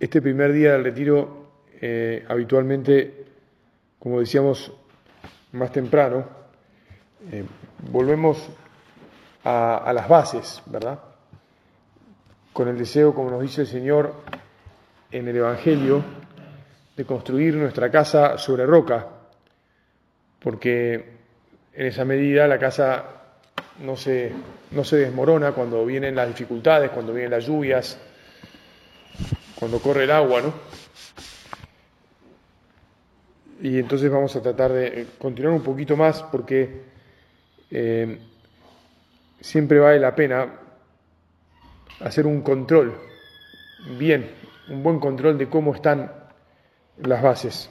Este primer día del retiro, eh, habitualmente, como decíamos más temprano, eh, volvemos a, a, las bases, ¿verdad? Con el deseo, como nos dice el Señor en el Evangelio, de construir nuestra casa sobre roca, porque en esa medida la casa no se, no se desmorona cuando vienen las dificultades, cuando vienen las lluvias, cuando corre el agua, ¿no? Y entonces vamos a tratar de continuar un poquito más porque eh, siempre vale la pena hacer un control, bien, un buen control de cómo están las bases.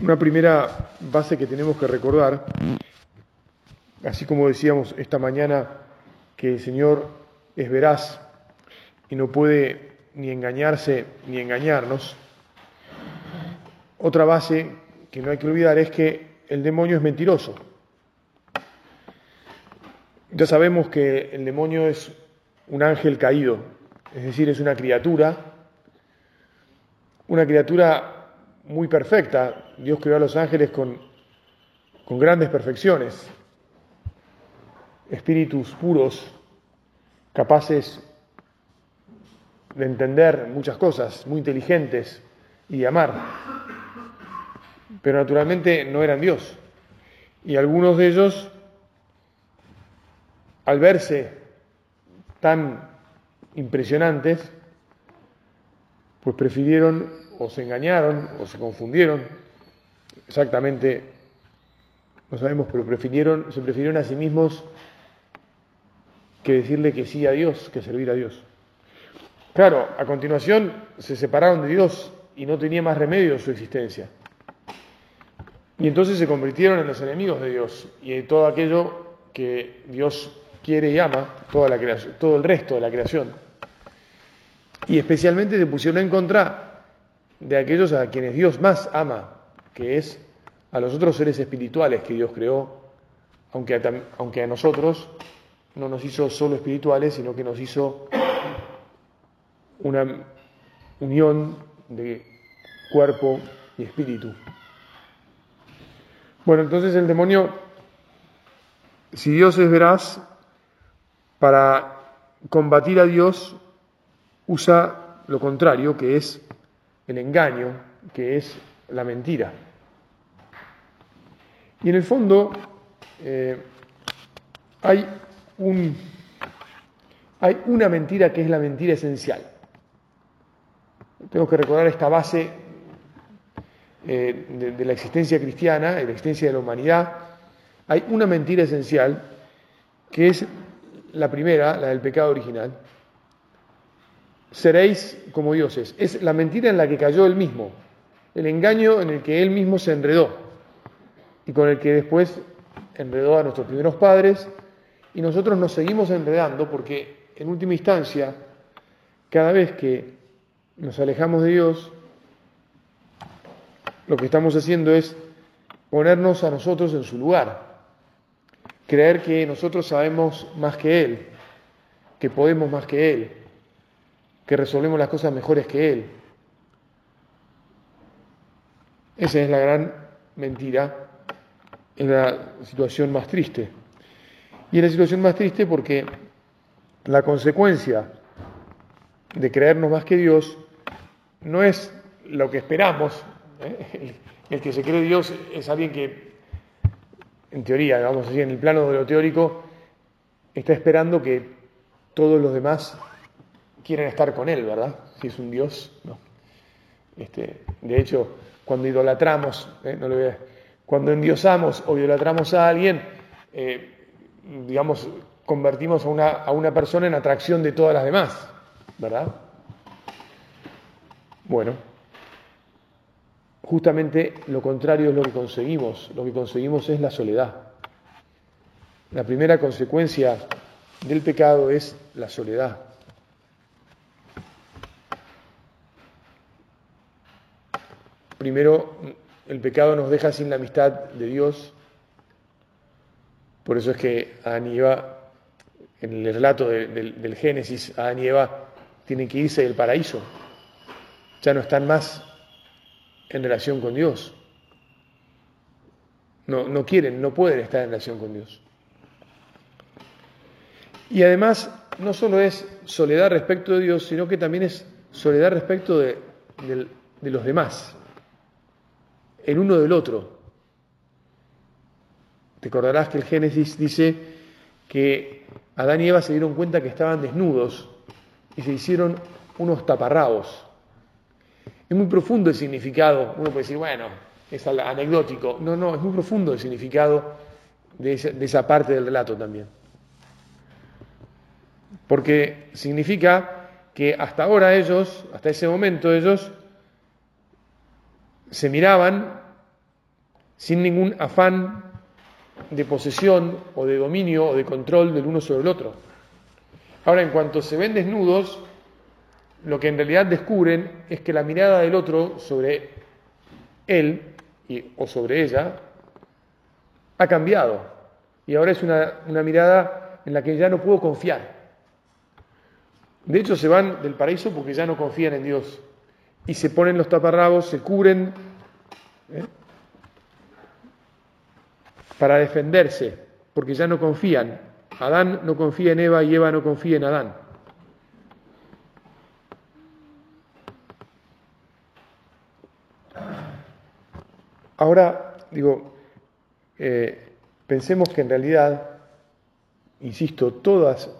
Una primera base que tenemos que recordar Así como decíamos esta mañana que el Señor es veraz y no puede ni engañarse ni engañarnos, otra base que no hay que olvidar es que el demonio es mentiroso. Ya sabemos que el demonio es un ángel caído, es decir, es una criatura, una criatura muy perfecta. Dios creó a los ángeles con, con grandes perfecciones, espíritus puros, capaces de entender muchas cosas, muy inteligentes y de amar. Pero naturalmente no eran Dios. Y algunos de ellos, al verse tan impresionantes, pues prefirieron o se engañaron o se confundieron, exactamente, no sabemos, pero prefirieron, se prefirieron a sí mismos que decirle que sí a Dios, que servir a Dios. Claro, a continuación se separaron de Dios y no tenía más remedio su existencia. Y entonces se convirtieron en los enemigos de Dios y de todo aquello que Dios quiere y ama, toda la creación, todo el resto de la creación. Y especialmente se pusieron en contra de aquellos a quienes Dios más ama, que es a los otros seres espirituales que Dios creó, aunque a, aunque a nosotros no nos hizo solo espirituales, sino que nos hizo una unión de cuerpo y espíritu. Bueno, entonces el demonio, si Dios es veraz, para combatir a Dios usa lo contrario, que es el engaño, que es la mentira. Y en el fondo eh, hay hay una mentira que es la mentira esencial. Tengo que recordar esta base eh, de, de la existencia cristiana, de la existencia de la humanidad. Hay una mentira esencial que es la primera, la del pecado original. Seréis como dioses. Es la mentira en la que cayó él mismo, el engaño en el que él mismo se enredó y con el que después enredó a nuestros primeros padres y nosotros nos seguimos enredando porque, en última instancia, cada vez que nos alejamos de Dios, lo que estamos haciendo es ponernos a nosotros en su lugar, creer que nosotros sabemos más que Él, que podemos más que Él, que resolvemos las cosas mejores que Él. Esa es la gran mentira, es la situación más triste. Y es la situación más triste porque la consecuencia de creernos más que Dios no es lo que esperamos. ¿eh? El, que se cree Dios es alguien que, en teoría, vamos a decir, en el plano de lo teórico, está esperando que todos los demás quieran estar con Él, ¿verdad? Si es un Dios, no. Este, de hecho, cuando idolatramos, ¿eh? cuando endiosamos o idolatramos a alguien, eh, digamos, convertimos a una, a una persona en atracción de todas las demás, ¿verdad? Bueno, justamente lo contrario es lo que conseguimos. Lo que conseguimos es la soledad. La primera consecuencia del pecado es la soledad. Primero, el pecado nos deja sin la amistad de Dios. Por eso es que Adán y Eva, en el relato del Génesis, Adán y Eva tienen que irse del paraíso. Ya no están más en relación con Dios. No, no quieren, no pueden estar en relación con Dios. Y además, no solo es soledad respecto de Dios, sino que también es soledad respecto de, de los demás, el uno del otro. Te acordarás que el Génesis dice que Adán y Eva se dieron cuenta que estaban desnudos y se hicieron unos taparrabos. Es muy profundo el significado. Uno puede decir, bueno, es anecdótico. No, no, es muy profundo el significado de esa, parte del relato también. Porque significa que hasta ahora ellos, hasta ese momento ellos, se miraban sin ningún afán de posesión o de dominio o de control del uno sobre el otro. Ahora, en cuanto se ven desnudos, lo que en realidad descubren es que la mirada del otro sobre él o sobre ella ha cambiado y ahora es una, una mirada en la que ya no puedo confiar. De hecho, se van del paraíso porque ya no confían en Dios y se ponen los taparrabos, se cubren ¿eh? Para defenderse porque ya no confían. Adán no confía en Eva y Eva no confía en Adán. Ahora, digo, eh, pensemos que en realidad, insisto, todas,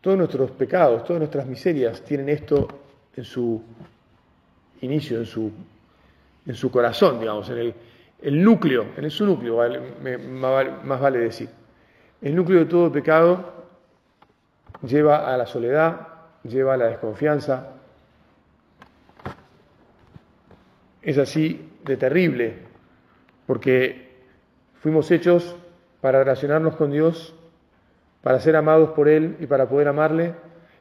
todos nuestros pecados, todas nuestras miserias tienen esto en su inicio, en su, en su corazón, digamos, en el, núcleo, en su núcleo, más vale decir. El núcleo de todo pecado lleva a la soledad, lleva a la desconfianza. Es así de terrible, porque fuimos hechos para relacionarnos con Dios, para ser amados por Él y para poder amarle,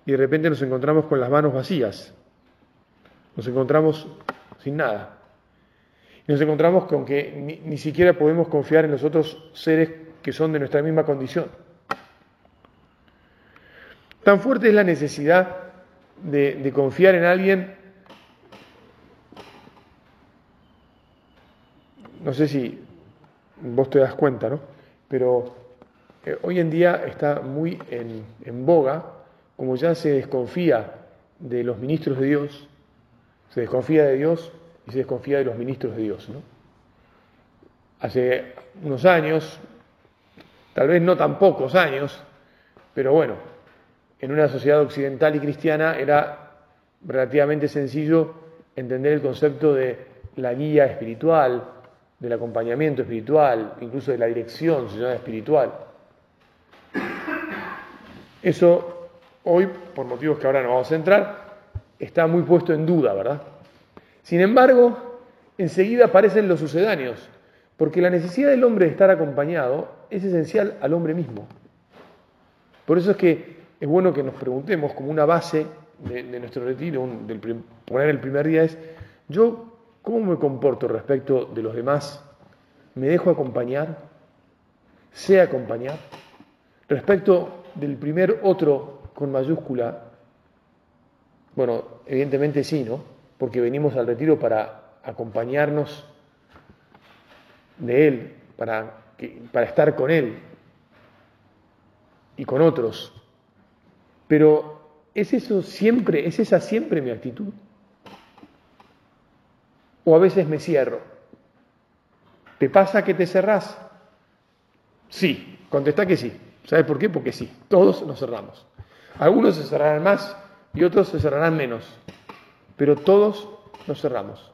y de repente nos encontramos con las manos vacías, nos encontramos sin nada. Y nos encontramos con que ni, siquiera podemos confiar en los otros seres que son de nuestra misma condición. Tan fuerte es la necesidad de confiar en alguien no sé si vos te das cuenta, ¿no? Pero eh, hoy en día está muy en, boga, como ya se desconfía de los ministros de Dios, se desconfía de Dios y se desconfía de los ministros de Dios, ¿no? Hace unos años, tal vez no tan pocos años, pero bueno, en una sociedad occidental y cristiana era relativamente sencillo entender el concepto de la guía espiritual, del acompañamiento espiritual, incluso de la dirección llama espiritual. Eso hoy, por motivos que ahora no vamos a entrar, está muy puesto en duda, ¿verdad? Sin embargo, enseguida aparecen los sucedáneos, porque la necesidad del hombre de estar acompañado es esencial al hombre mismo. Por eso es que es bueno que nos preguntemos, como una base de, nuestro retiro, del, poner el primer día, es, yo ¿Cómo me comporto respecto de los demás? ¿Me dejo acompañar? ¿Sé acompañar? Respecto del primer otro con mayúscula, bueno, evidentemente sí, ¿no? Porque venimos al retiro para acompañarnos de Él, para, para estar con Él y con otros. Pero ¿es eso siempre, es esa siempre mi actitud? o a veces me cierro. ¿Te pasa que te cerrás? Sí, contesta que sí. ¿Sabes por qué? Porque sí, todos nos cerramos. Algunos se cerrarán más y otros se cerrarán menos, pero todos nos cerramos.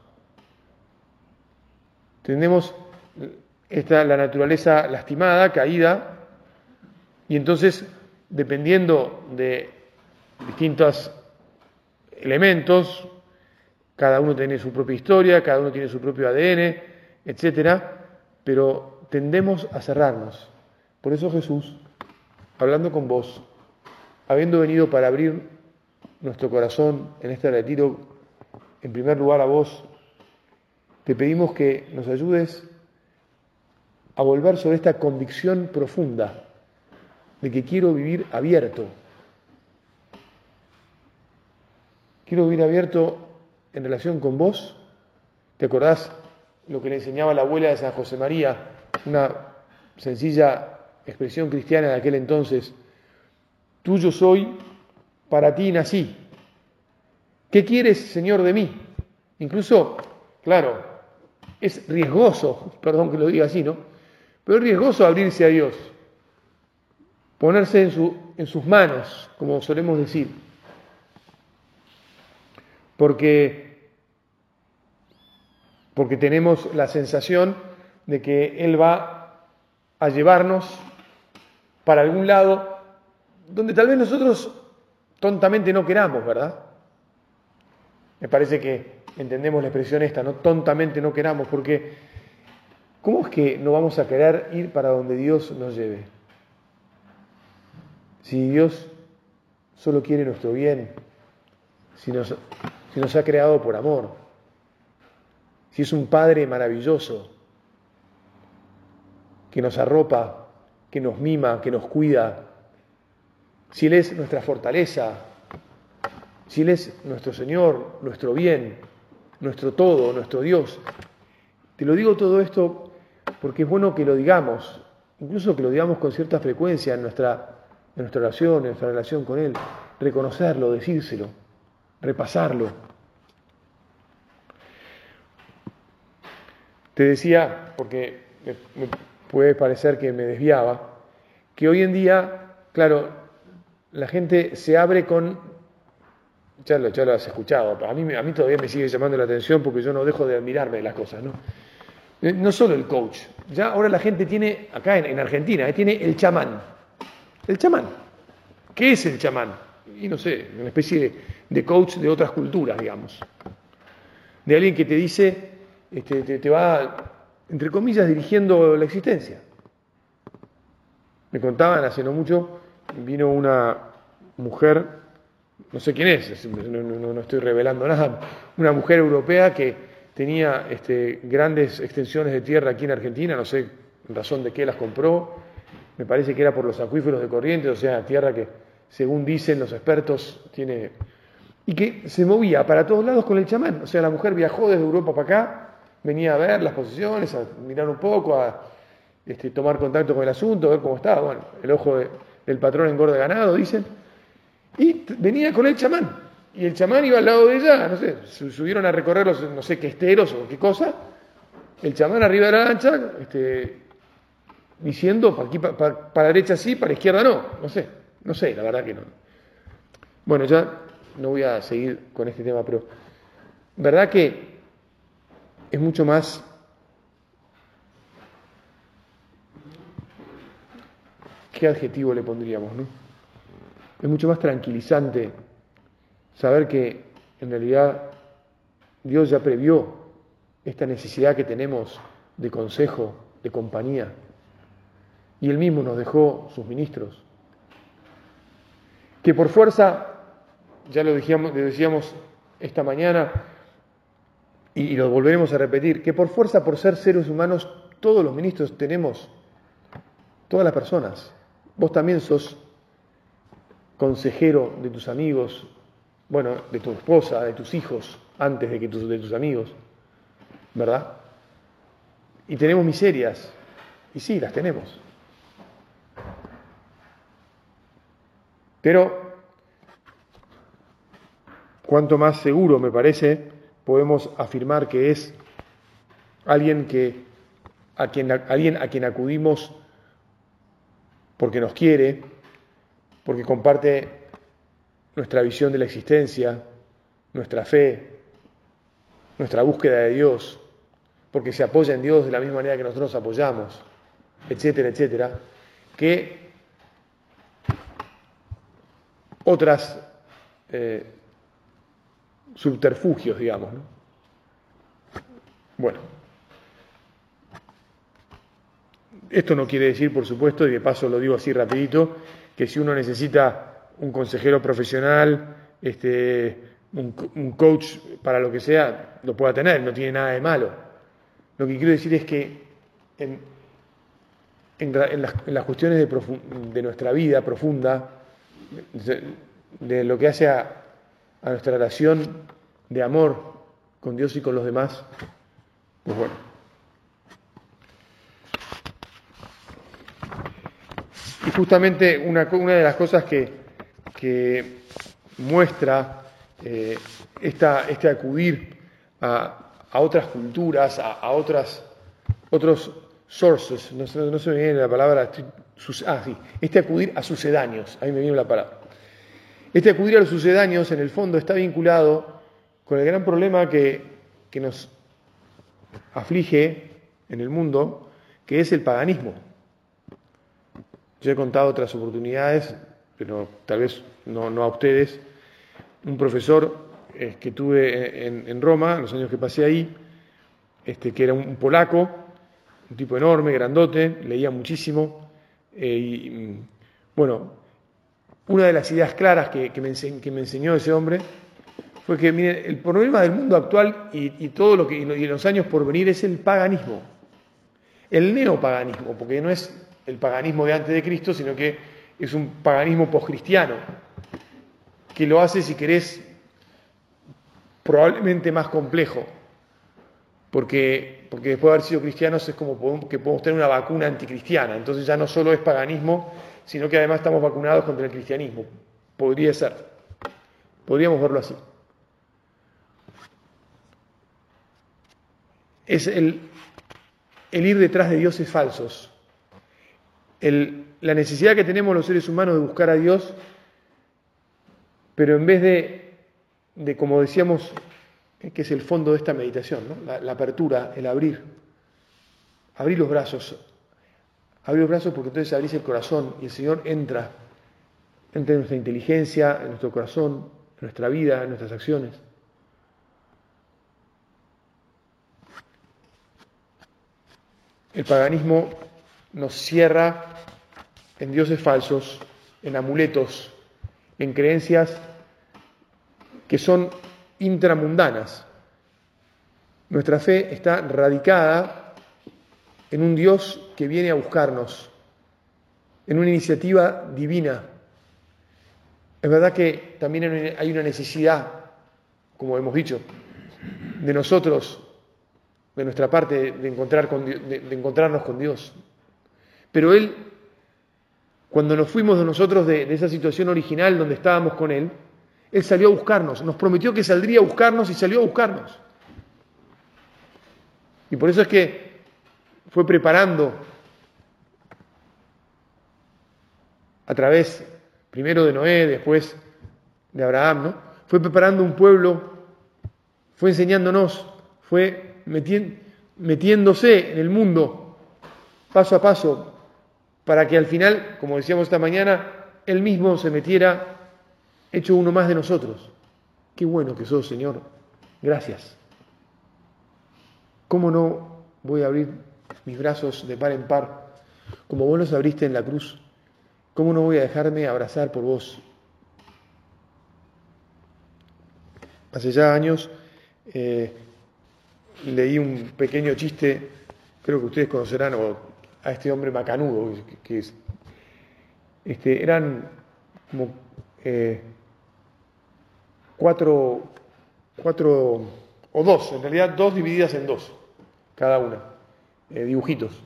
Tenemos esta, la naturaleza lastimada, caída, Y entonces, dependiendo de distintos elementos, cada uno tiene su propia historia, cada uno tiene su propio ADN, etcétera, pero tendemos a cerrarnos. Por eso Jesús, hablando con vos, habiendo venido para abrir nuestro corazón en este retiro, en primer lugar a vos, te pedimos que nos ayudes a volver sobre esta convicción profunda de que quiero vivir abierto. Quiero vivir abierto en relación con vos. ¿Te acordás lo que le enseñaba la abuela de San José María? Una sencilla expresión cristiana de aquel entonces. Tuyo soy, para ti nací. ¿Qué quieres, Señor, de mí? Incluso, claro, es riesgoso, perdón que lo diga así, ¿no? Pero es riesgoso abrirse a Dios, ponerse en, su, en sus manos, como solemos decir. Porque, porque tenemos la sensación de que Él va a llevarnos para algún lado donde tal vez nosotros tontamente no queramos, ¿verdad? Me parece que entendemos la expresión esta, ¿no? Tontamente no queramos, porque ¿cómo es que no vamos a querer ir para donde Dios nos lleve? Si Dios solo quiere nuestro bien, si nos, si nos ha creado por amor, si es un Padre maravilloso, que nos arropa, que nos mima, que nos cuida, si Él es nuestra fortaleza, si Él es nuestro Señor, nuestro bien, nuestro todo, nuestro Dios. Te lo digo todo esto porque es bueno que lo digamos, incluso que lo digamos con cierta frecuencia en nuestra, en nuestra oración, en nuestra relación con Él, reconocerlo, decírselo, repasarlo. Te decía, porque me puede parecer que me desviaba, que hoy en día, claro, la gente se abre con ya lo, has escuchado, a mí, a mí todavía me sigue llamando la atención porque yo no dejo de admirarme de las cosas, ¿no? Eh, no solo el coach, ya ahora la gente tiene, acá en, Argentina, eh, tiene el chamán. El chamán. ¿Qué es el chamán? Y no sé, una especie de, coach de otras culturas, digamos. De alguien que te dice, este, te, te va, entre comillas, dirigiendo la existencia. Me contaban hace no mucho, vino una mujer no sé quién es, no, estoy revelando nada, una mujer europea que tenía este, grandes extensiones de tierra aquí en Argentina, no sé razón de qué las compró, me parece que era por los acuíferos de Corrientes, o sea, tierra que, según dicen los expertos, tiene... Y que se movía para todos lados con el chamán, o sea, la mujer viajó desde Europa para acá, venía a ver las posiciones, a mirar un poco, a este, tomar contacto con el asunto, a ver cómo estaba, bueno, el ojo del patrón engorda ganado, dicen, y venía con el chamán. Y el chamán iba al lado de ella, no sé, subieron a recorrer los, no sé qué esteros o qué cosa. El chamán arriba de la lancha, este, diciendo, para, aquí, para, la derecha sí, para izquierda no. No sé, no sé, la verdad que no. Bueno, ya no voy a seguir con este tema, pero verdad que es mucho más ¿qué adjetivo le pondríamos, no? Es mucho más tranquilizante saber que en realidad Dios ya previó esta necesidad que tenemos de consejo, de compañía. Y Él mismo nos dejó sus ministros. Que por fuerza, ya lo decíamos, decíamos esta mañana, y lo volveremos a repetir, que por fuerza, por ser seres humanos, todos los ministros tenemos, todas las personas. Vos también sos consejero de tus amigos, bueno, de tu esposa, de tus hijos, antes de que de tus amigos, ¿verdad? Y tenemos miserias, y sí, las tenemos. Pero, cuanto más seguro me parece, podemos afirmar que es alguien que a quien, alguien a quien acudimos porque nos quiere, porque comparte nuestra visión de la existencia, nuestra fe, nuestra búsqueda de Dios, porque se apoya en Dios de la misma manera que nosotros apoyamos, etcétera, etcétera, que otras eh, subterfugios, digamos. ¿no? Bueno, esto no quiere decir, por supuesto, y de paso lo digo así rapidito, que si uno necesita un consejero profesional, este, un, coach para lo que sea, lo pueda tener, no tiene nada de malo. Lo que quiero decir es que en, las, cuestiones de, nuestra vida profunda, de, lo que hace a, nuestra relación de amor con Dios y con los demás, pues bueno. Justamente una, de las cosas que, muestra eh, este acudir a, otras culturas, a, otras, otros sources, no, no, se me viene la palabra, ah, sí, este acudir a sucedáneos, ahí me viene la palabra. Este acudir a los sucedáneos, en el fondo, está vinculado con el gran problema que, que nos aflige en el mundo, que es el paganismo. Yo he contado otras oportunidades, pero tal vez no, a ustedes. Un profesor eh, que tuve en, Roma, en los años que pasé ahí, este, que era un, polaco, un tipo enorme, grandote, leía muchísimo. Eh, y, mm, bueno, una de las ideas claras que, me, enseñó ese hombre fue que, miren, el problema del mundo actual y, todo lo que y los años por venir es el paganismo, el neopaganismo, porque no es el paganismo de antes de Cristo, sino que es un paganismo poscristiano, que lo hace, si querés, probablemente más complejo, porque, porque después de haber sido cristianos es como que podemos tener una vacuna anticristiana, entonces ya no solo es paganismo, sino que además estamos vacunados contra el cristianismo. Podría ser, podríamos verlo así. Es el, el ir detrás de dioses falsos, la necesidad que tenemos los seres humanos de buscar a Dios, pero en vez de, como decíamos, que es el fondo de esta meditación, la, apertura, el abrir, abrir los brazos, abrir los brazos porque entonces abrís el corazón y el Señor entra, entra en nuestra inteligencia, en nuestro corazón, en nuestra vida, en nuestras acciones. El paganismo nos cierra en dioses falsos, en amuletos, en creencias que son intramundanas. Nuestra fe está radicada en un Dios que viene a buscarnos, en una iniciativa divina. Es verdad que también hay una necesidad, como hemos dicho, de nosotros, de nuestra parte, de, encontrar de encontrarnos con Dios, pero Él, cuando nos fuimos de nosotros de, esa situación original donde estábamos con Él, Él salió a buscarnos, nos prometió que saldría a buscarnos y salió a buscarnos. Y por eso es que fue preparando a través primero de Noé, después de Abraham, ¿no? Fue preparando un pueblo, fue enseñándonos, fue metiéndose en el mundo paso a paso para que al final, como decíamos esta mañana, Él mismo se metiera hecho uno más de nosotros. Qué bueno que sos, Señor. Gracias. ¿Cómo no voy a abrir mis brazos de par en par, como vos los abriste en la cruz? ¿Cómo no voy a dejarme abrazar por vos? Hace ya años eh, leí un pequeño chiste, creo que ustedes conocerán, o a este hombre macanudo, que, este, eran como eh, cuatro, cuatro, o dos, en realidad dos divididas en dos, cada una, eh, dibujitos.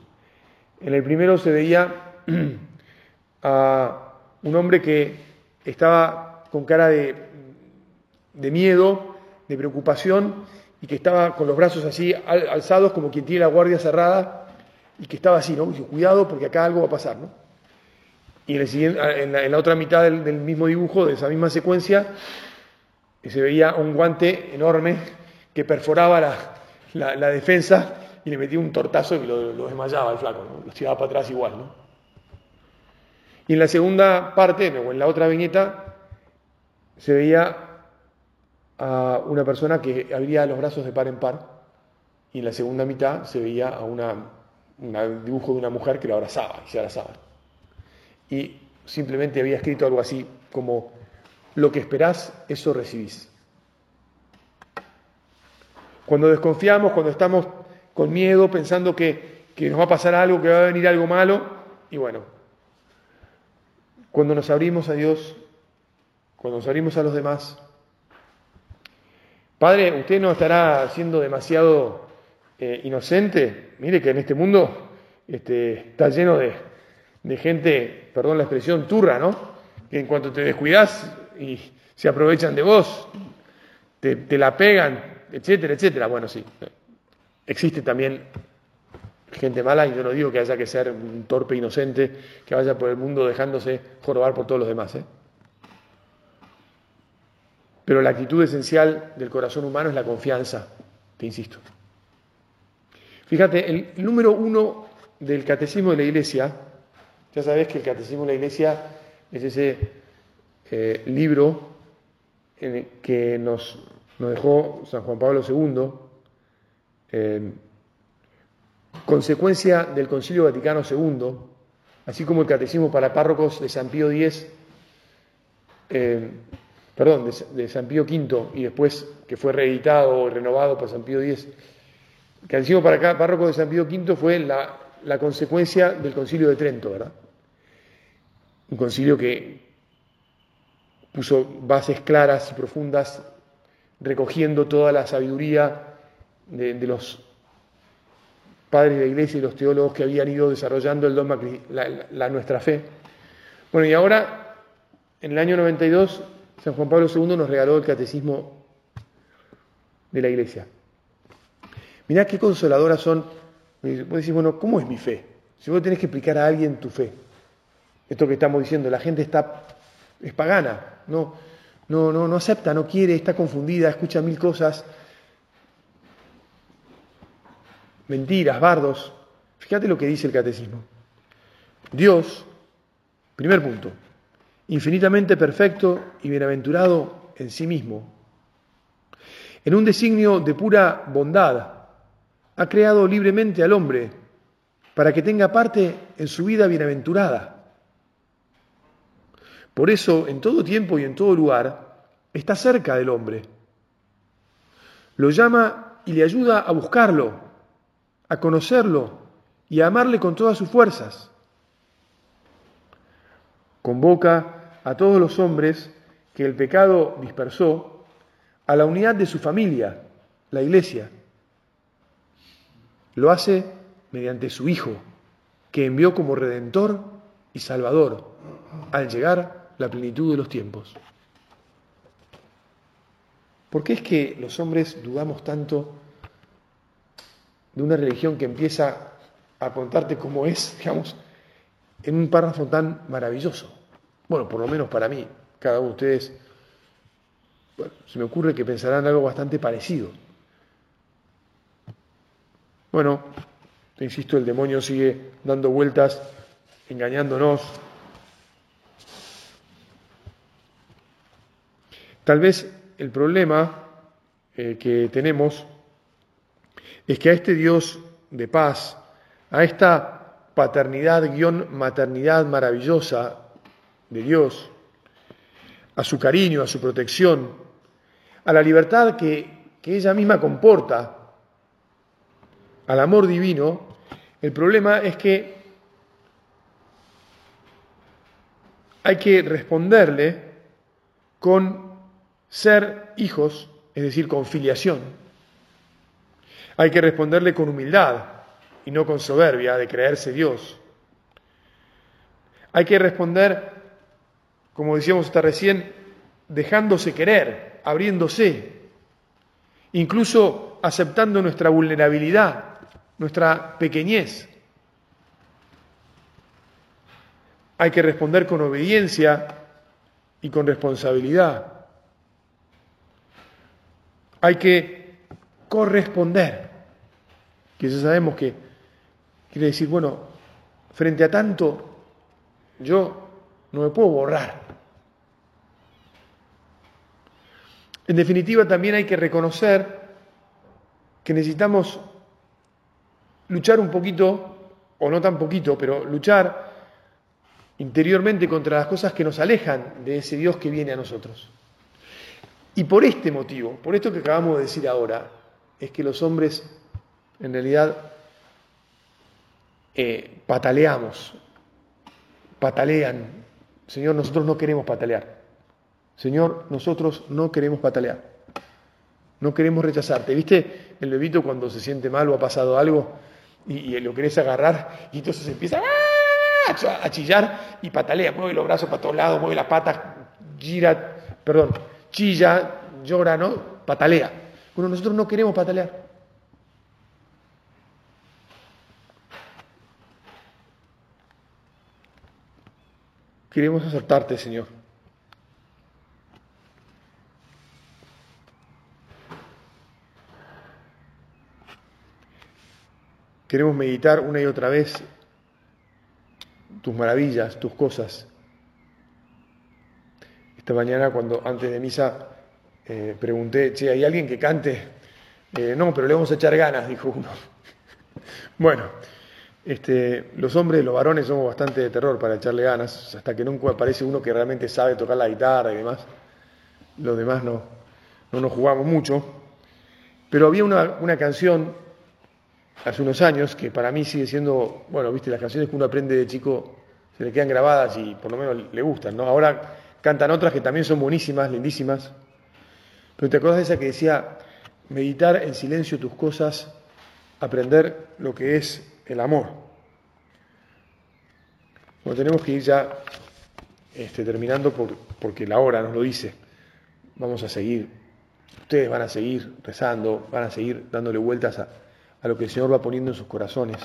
En el primero se veía a un hombre que estaba con cara de, de miedo, de preocupación, y que estaba con los brazos así alzados como quien tiene la guardia cerrada y que estaba así, ¿no? Y cuidado porque acá algo va a pasar, ¿no? Y en, la, otra mitad del, mismo dibujo, de esa misma secuencia, se veía un guante enorme que perforaba la, defensa y le metía un tortazo y lo, lo desmayaba al flaco, ¿no? lo tiraba para atrás igual. ¿no? Y en la segunda parte, o en la otra viñeta, se veía a una persona que abría los brazos de par en par y en la segunda mitad se veía a una, un dibujo de una mujer que lo abrazaba y se abrazaba. Y simplemente había escrito algo así como, lo que esperás, eso recibís. Cuando desconfiamos, cuando estamos con miedo, pensando que, que nos va a pasar algo, que va a venir algo malo, y bueno, cuando nos abrimos a Dios, cuando nos abrimos a los demás, Padre, usted no estará siendo demasiado eh, inocente. Mire que en este mundo este, está lleno de, gente, perdón la expresión, turra, ¿no? Que en cuanto te descuidas y se aprovechan de vos, te, la pegan, etcétera, etcétera. Bueno, sí, existe también gente mala y yo no digo que haya que ser un torpe inocente que vaya por el mundo dejándose jorobar por todos los demás. ¿eh? Pero la actitud esencial del corazón humano es la confianza, te insisto. Fíjate, el número uno del catecismo de la Iglesia, ya sabes que el catecismo de la Iglesia es ese eh, libro que nos, dejó San Juan Pablo II, eh, consecuencia del Concilio Vaticano II, así como el catecismo para párrocos de San Pío X, perdón, de, San Pío V y después que fue reeditado o renovado por San Pío X, que decimos para acá, párroco de San Pío V fue la, la consecuencia del concilio de Trento, ¿verdad? Un concilio que puso bases claras y profundas, recogiendo toda la sabiduría de, los padres de la iglesia y los teólogos que habían ido desarrollando el dogma, la, la, nuestra fe. Bueno, y ahora, en el año 92, San Juan Pablo II nos regaló el catecismo de la iglesia. Mirá qué consoladoras son. Vos decís, bueno, ¿cómo es mi fe? Si vos tenés que explicar a alguien tu fe, esto que estamos diciendo, la gente está, es pagana, no, no, no, no acepta, no quiere, está confundida, escucha mil cosas, mentiras, bardos. Fíjate lo que dice el catecismo. Dios, primer punto, infinitamente perfecto y bienaventurado en sí mismo. En un designio de pura bondad, ha creado libremente al hombre para que tenga parte en su vida bienaventurada. Por eso, en todo tiempo y en todo lugar, está cerca del hombre. Lo llama y le ayuda a buscarlo, a conocerlo y a amarle con todas sus fuerzas. Convoca a todos los hombres que el pecado dispersó a la unidad de su familia, la iglesia. Lo hace mediante su Hijo, que envió como redentor y salvador al llegar la plenitud de los tiempos. ¿Por qué es que los hombres dudamos tanto de una religión que empieza a contarte cómo es, digamos, en un párrafo tan maravilloso. Bueno, por lo menos para mí, cada uno de ustedes, bueno, se me ocurre que pensarán algo bastante parecido. Bueno, te insisto, el demonio sigue dando vueltas, engañándonos. Tal vez el problema eh, que tenemos es que a este Dios de paz, a esta paternidad guion maternidad maravillosa de Dios, a su cariño, a su protección, a la libertad que, que ella misma comporta, al amor divino, el problema es que hay que responderle con ser hijos, es decir, con filiación. Hay que responderle con humildad, y no con soberbia de creerse Dios. Hay que responder, como decíamos hasta recién, dejándose querer, abriéndose, incluso aceptando nuestra vulnerabilidad, nuestra pequeñez. Hay que responder con obediencia y con responsabilidad. Hay que corresponder, que ya sabemos que Quiere decir, bueno, frente a tanto, yo no me puedo borrar. En definitiva, también hay que reconocer que necesitamos luchar un poquito, o no tan poquito, pero luchar interiormente contra las cosas que nos alejan de ese Dios que viene a nosotros. Y por este motivo, por esto que acabamos de decir ahora, es que los hombres en realidad eh, pataleamos, patalean. Señor, nosotros no queremos patalear. Señor, nosotros no queremos patalear. No queremos rechazarte. ¿Viste el bebito cuando se siente mal o ha pasado algo y, lo querés agarrar y entonces empieza a chillar y patalea, mueve los brazos para todos lados, mueve las patas, gira, perdón, chilla, llora, ¿no? Patalea. Bueno, nosotros no queremos patalear. Queremos aceptarte, Señor. Queremos meditar una y otra vez tus maravillas, tus cosas. Esta mañana cuando antes de misa eh, pregunté, che, ¿hay alguien que cante? Eh, no, pero le vamos a echar ganas, dijo uno. bueno, este, los hombres, los varones somos bastante de terror para echarle ganas, hasta que nunca aparece uno que realmente sabe tocar la guitarra y demás. Los demás no, no nos jugamos mucho. Pero había una, una canción hace unos años, que para mí sigue siendo, bueno, viste, las canciones que uno aprende de chico se le quedan grabadas y por lo menos le gustan, ¿no? Ahora cantan otras que también son buenísimas, lindísimas. Pero te acuerdas de esa que decía, meditar en silencio tus cosas, aprender lo que es el amor. Bueno, tenemos que ir ya este, terminando porque la hora nos lo dice. Vamos a seguir, ustedes van a seguir rezando, van a seguir dándole vueltas a, a lo que el Señor va poniendo en sus corazones.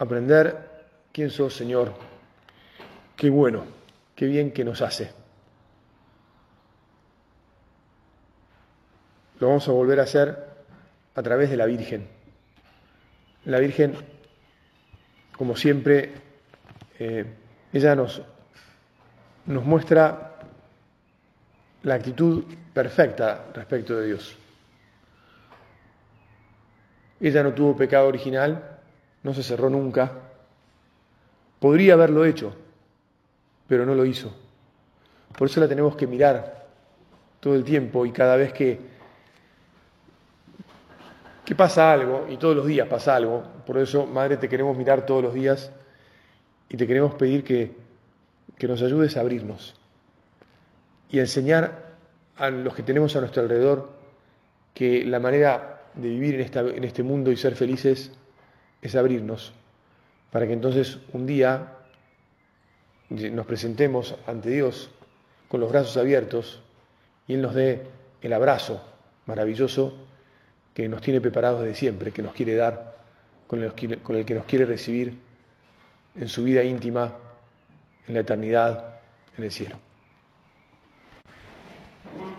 Aprender quién sos, Señor. Qué bueno, qué bien que nos hace. Lo vamos a volver a hacer a través de la Virgen. La Virgen, como siempre, eh, ella nos, nos muestra la actitud perfecta respecto de Dios. Ella no tuvo pecado original, no se cerró nunca. Podría haberlo hecho, pero no lo hizo. Por eso la tenemos que mirar todo el tiempo y cada vez que, que pasa algo, y todos los días pasa algo, por eso, Madre, te queremos mirar todos los días y te queremos pedir que, que nos ayudes a abrirnos y enseñar a los que tenemos a nuestro alrededor que la manera de vivir en, esta, en este mundo y ser felices es abrirnos, para que entonces un día nos presentemos ante Dios con los brazos abiertos y Él nos dé el abrazo maravilloso que nos tiene preparados de siempre, que nos quiere dar, con el, con el que nos quiere recibir en su vida íntima, en la eternidad, en el cielo.